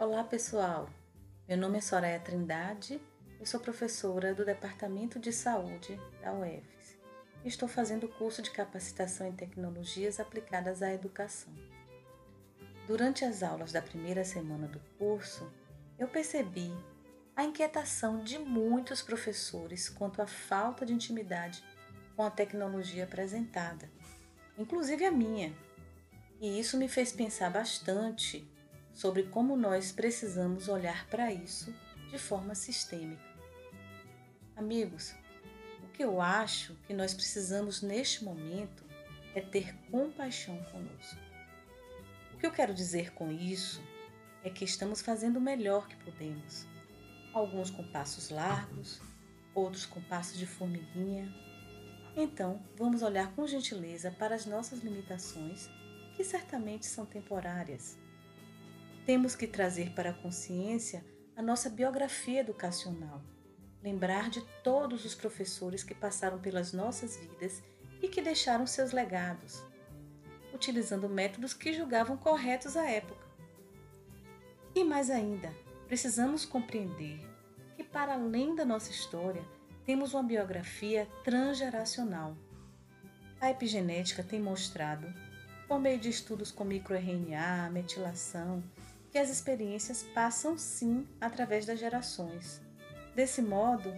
Olá pessoal, meu nome é Soraya Trindade, eu sou professora do Departamento de Saúde da UFES estou fazendo o curso de capacitação em tecnologias aplicadas à educação. Durante as aulas da primeira semana do curso, eu percebi a inquietação de muitos professores quanto à falta de intimidade com a tecnologia apresentada, inclusive a minha. E isso me fez pensar bastante sobre como nós precisamos olhar para isso de forma sistêmica. Amigos, o que eu acho que nós precisamos neste momento é ter compaixão conosco. O que eu quero dizer com isso é que estamos fazendo o melhor que podemos. Alguns com passos largos, outros com passos de formiguinha. Então, vamos olhar com gentileza para as nossas limitações, que certamente são temporárias temos que trazer para a consciência a nossa biografia educacional, lembrar de todos os professores que passaram pelas nossas vidas e que deixaram seus legados, utilizando métodos que julgavam corretos à época. E mais ainda, precisamos compreender que, para além da nossa história, temos uma biografia transgeracional. A epigenética tem mostrado por meio de estudos com microRNA, metilação, que as experiências passam sim através das gerações. Desse modo,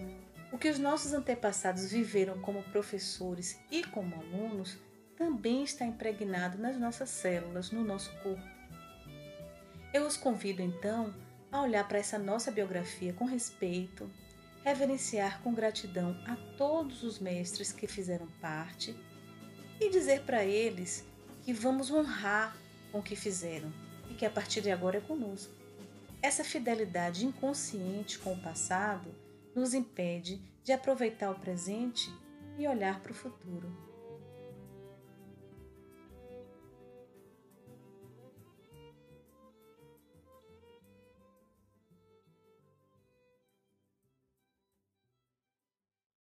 o que os nossos antepassados viveram como professores e como alunos também está impregnado nas nossas células, no nosso corpo. Eu os convido então a olhar para essa nossa biografia com respeito, reverenciar com gratidão a todos os mestres que fizeram parte e dizer para eles que vamos honrar com o que fizeram e que a partir de agora é conosco. Essa fidelidade inconsciente com o passado nos impede de aproveitar o presente e olhar para o futuro.